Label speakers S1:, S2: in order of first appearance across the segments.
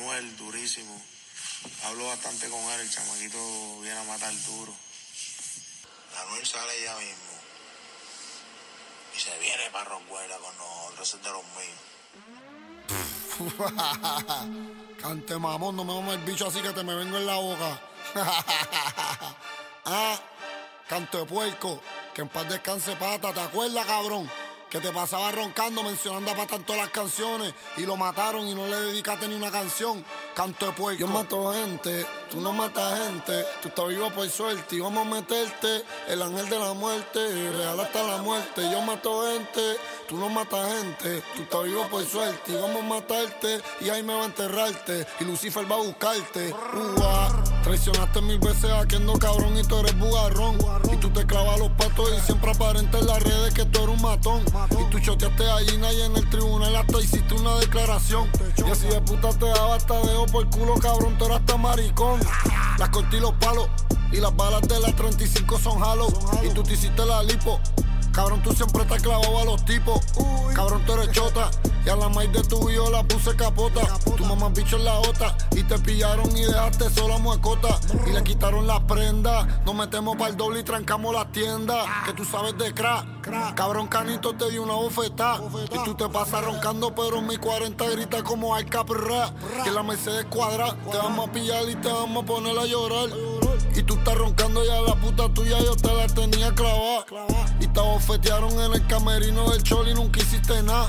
S1: Anuel, durísimo. Hablo bastante con él, el chamaquito viene a matar duro. Anuel sale ya mismo. Y se viene para Ronguela con nosotros, es de los
S2: míos. Cante mamón, no me vamos el bicho así que te me vengo en la boca. ah, canto de puerco, que en paz descanse pata, ¿te acuerdas, cabrón? Que te pasaba roncando, mencionando a pata en todas las canciones y lo mataron y no le dedicaste ni una canción. Canto de puerco. Yo mato gente, tú no matas gente, tú estás vivo por suerte y vamos a meterte el ángel de la muerte, real hasta la muerte. Yo mato gente, tú no matas gente, tú estás vivo por suerte y vamos a matarte y ahí me va a enterrarte y Lucifer va a buscarte. Traicionaste mil veces a no cabrón y tú eres bugarrón. Y tú te clavas los patos y siempre aparenta en las redes que tú eres un matón. Y tú choteaste allí y en el tribunal hasta hiciste una declaración. Y así de puta te daba hasta dedo por culo, cabrón, tú eras hasta maricón. Las corté los palos y las balas de las 35 son halo. Y tú te hiciste la lipo. Cabrón, tú siempre estás clavado a los tipos. Cabrón, tú eres chota. Y a la maíz de tu hijo la puse capota. Tu mamá bicho en la ota. Y te pillaron y dejaste sola muecota. Y le quitaron las prendas. Nos metemos para el doble y trancamos las tiendas. Que tú sabes de crack. Cabrón, canito te dio una bofetada. Y tú te pasas roncando, pero en mi 40 grita como al caprra. Que la Mercedes cuadra. Te vamos a pillar y te vamos a poner a llorar. Y tú estás roncando ya la puta tuya, yo te la tenía clavada. Y te bofetearon en el camerino del chol y nunca hiciste nada.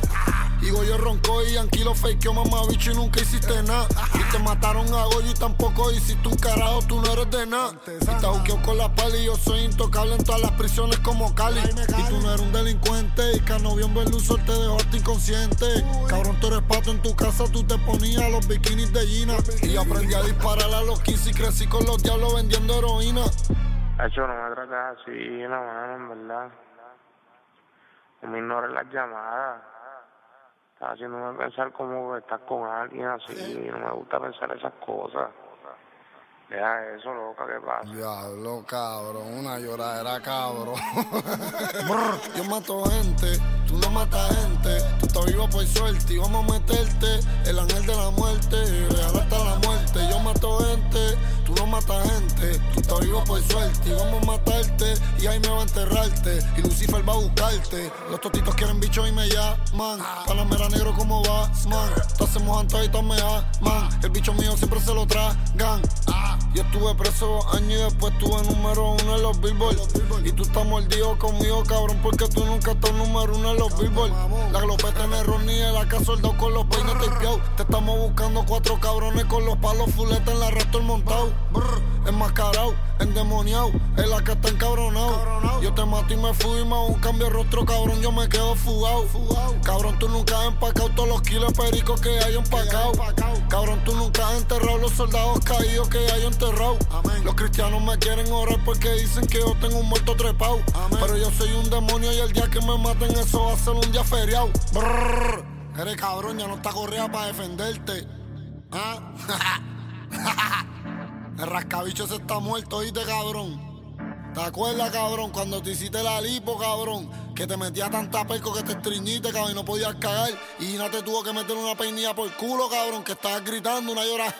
S2: Y Goyo roncó y Yankee lo fakeó, mamá bicho, y nunca hiciste nada. Y te mataron a Goyo y tampoco hiciste un carajo, tú no eres de nada. Y te buqueo con la pali y yo soy intocable en todas las prisiones como Cali. Y tú no eres un delincuente y Canovión Berluzor te dejó hasta inconsciente. Cabrón, tú eres pato en tu casa, tú te ponías los bikinis de Gina. Y aprendí a disparar a los 15 y crecí con los diablos vendiendo heroína.
S1: Hecho, no me tratas así, la mano, en verdad. No me ignores las llamadas. Estás haciéndome pensar como estás con alguien así. No me gusta pensar esas cosas. Deja eso, loca, ¿qué pasa?
S2: Diablo, cabrón, una lloradera, cabrón. yo mato gente, tú no matas gente. Tú estás vivo por suerte y vamos a meterte el ángel de la muerte, real hasta la muerte. Yo mato gente, tú no matas gente. Tú estás vivo por suerte y vamos a y ahí me va a enterrarte. Y Lucifer va a buscarte. Los totitos quieren bicho y me llaman. Panamera negro como va, man. Tú hacemos anto y me man. El bicho mío siempre se lo tragan. Yo estuve preso años y después estuve número uno en los billboard. Y tú estás mordido conmigo, cabrón, porque tú nunca estás número uno en los billboard. La glopeta en error ni el AK soldado con los peines tapeados. Te estamos buscando cuatro cabrones con los palos fuletes en la el montado. enmascarado, endemoniado, el AK está encabronado. Yo te mato y me fui, y un cambio de rostro, cabrón, yo me quedo fugado. Cabrón, tú nunca has empacado todos los kilos pericos que hay empacado. Cabrón, tú nunca has enterrado los soldados caídos que hay enterrado. Los cristianos me quieren orar porque dicen que yo tengo un muerto trepado. Pero yo soy un demonio y el día que me maten eso va a ser un día feriado. Eres cabrón, ya no está correa para defenderte. ¿Ah? el rascabicho se está muerto, oíste, cabrón. ¿Te acuerdas, cabrón, cuando te hiciste la lipo, cabrón? Que te metía tanta perco que te estreñiste, cabrón, y no podías cagar. Y no te tuvo que meter una peinilla por culo, cabrón, que estabas gritando una llora.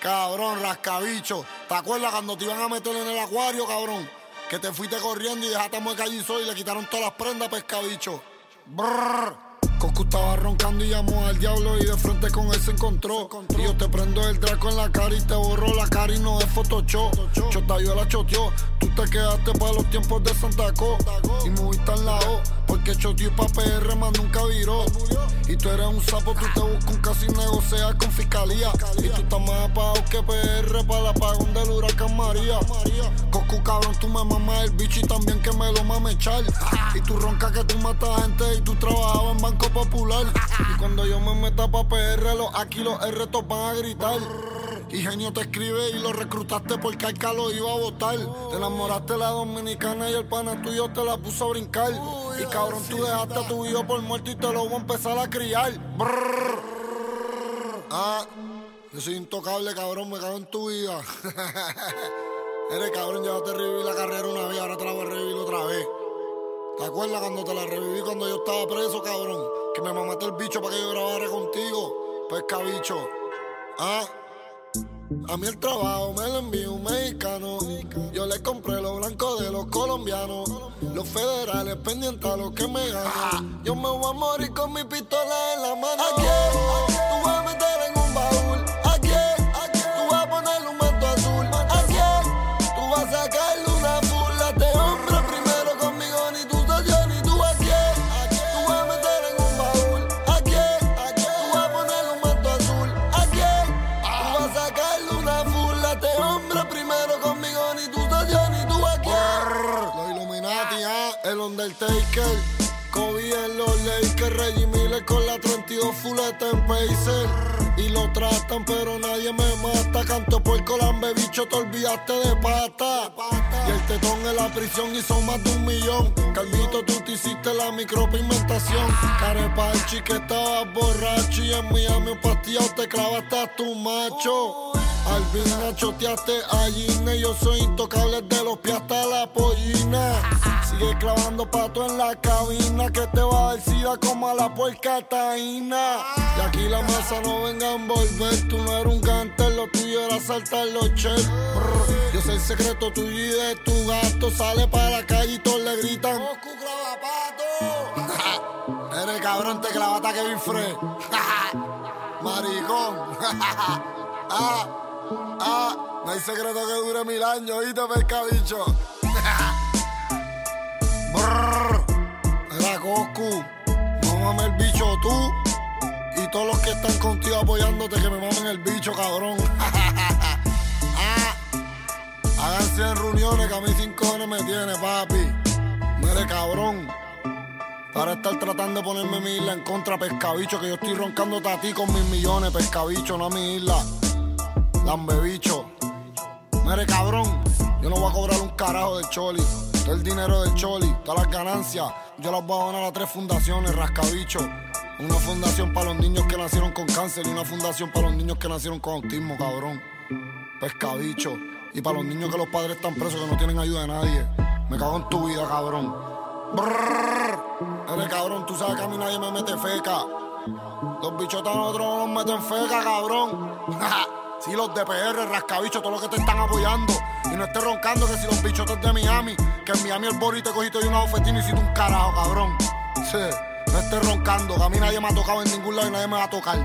S2: Cabrón, rascabicho. ¿Te acuerdas cuando te iban a meter en el acuario, cabrón? Que te fuiste corriendo y dejaste a mueca allí y le quitaron todas las prendas, pescabicho. Brrr. Coscu estaba roncando y llamó al diablo y de frente con él se encontró. Y yo te prendo el draco en la cara y te borro la cara y no es Photoshop. Chota yo la choteó, tú te quedaste para los tiempos de Santa Co. choteó pa' PR más nunca viró. Y tú eres un sapo, tú te buscas un casi negociar con fiscalía. Y tú estás más apagado que PR para la apagón del huracán María. Coscu cabrón, tú me mamas el bicho y también que me lo mames echar. Y tú roncas que tú matas gente y tú trabajabas en banco popular. Y cuando yo me meta pa' PR, los, aquí los R van a gritar. Y genio te escribe y lo reclutaste porque Alca lo iba a votar. Te enamoraste de la dominicana y el pana tuyo te la puso a brincar. Y cabrón, tú dejaste a tu hijo por muerto y te lo voy a empezar a criar. Ah, yo soy intocable, cabrón, me cago en tu vida. Eres cabrón, ya te reviví la carrera una vez, ahora te la voy a revivir otra vez. ¿Te acuerdas cuando te la reviví cuando yo estaba preso, cabrón? Que me mamaste el bicho para que yo grabara contigo. pescabicho. Ah. A mí el trabajo me lo envió un mexicano. Yo le compré los blancos de los colombianos. Los federales pendientes a los que me ganan. Yo me voy a morir con mi pistola en la mano. ¿A Undertaker. Kobe en los Lakers, Reggie Miller con la 32 fuleta en Pacer. Y lo tratan, pero nadie me mata. Canto puerco, lambe bicho, te olvidaste de pata. Y el tetón en la prisión hizo más de un millón. Calvito, tú te hiciste la micropigmentación. Carepachi que estabas borracho y en Miami un pastillado te clavaste a tu macho. Albina, choteaste a Gine, yo soy intocable de los pies hasta la pollina. Sigue clavando pato en la cabina que te va a dar sida como a la puerca taína. Y aquí la masa no venga tú no eres un gante, lo tuyo era saltar los chefs. Yo sé el secreto tuyo y de tu gato, sale para la calle y todos le gritan. ¡Goku pato! Eres cabrón, te clavata Kevin Frey. Maricón. ah, ah, no hay secreto que dure mil años, ¿oíste, pescabicho? Están contigo apoyándote que me mamen el bicho, cabrón. ah, háganse reuniones que a mí cinco cojones me tiene, papi. Mire, cabrón. Para estar tratando de ponerme mi isla en contra, pescabicho, que yo estoy roncándote a ti con mis millones, pescabicho, no a mi isla. Lambe bicho. Mire, cabrón, yo no voy a cobrar un carajo de Choli. Todo el dinero de Choli, todas las ganancias, yo las voy a donar a tres fundaciones, rascabicho. Una fundación para los niños que nacieron con cáncer y una fundación para los niños que nacieron con autismo, cabrón. Pescabicho. Y para los niños que los padres están presos, que no tienen ayuda de nadie. Me cago en tu vida, cabrón. Brrr. Eres cabrón, tú sabes que a mí nadie me mete feca. Los bichotas nosotros no nos meten feca, cabrón. Sí, los de PR, rascabicho, todos los que te están apoyando. Y no estés roncando que si los bichotes de Miami, que en Miami el Bori te cogiste y una bofetina y hiciste un carajo, cabrón. Sí, no estés roncando, que a mí nadie me ha tocado en ningún lado y nadie me va a tocar.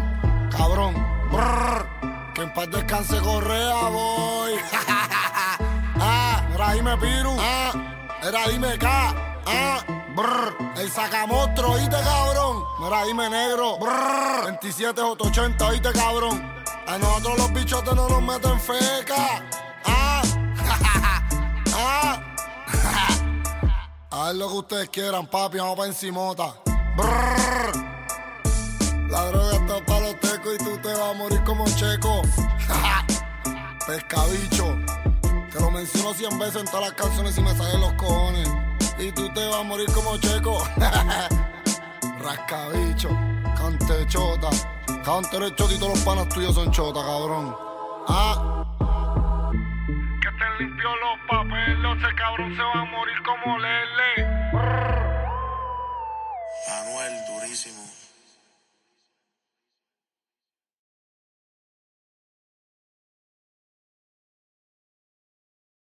S2: Cabrón. Brrr, que en paz descanse Correa, voy. ah, era ahí me piru. Ah, era ahí me K. Ah, brr, el sacamostro, oíste cabrón. Mira, ahí me negro. Brr, 27 880, oíste cabrón. A nosotros los bichotes no nos meten feca. Ah, ah. A ver lo que ustedes quieran, papi, vamos para encimota. Brrr. La droga está para y tú te vas a morir como checo. Pescabicho. Te lo menciono cien veces en todas las canciones y me salen los cojones. Y tú te vas a morir como checo. Rascabicho. Cante chota. Cante eres chota y todos los panas tuyos son chota, cabrón. Ah. Que te limpió los papeles, ese cabrón se va a morir como Lele.
S3: Manuel, durísimo.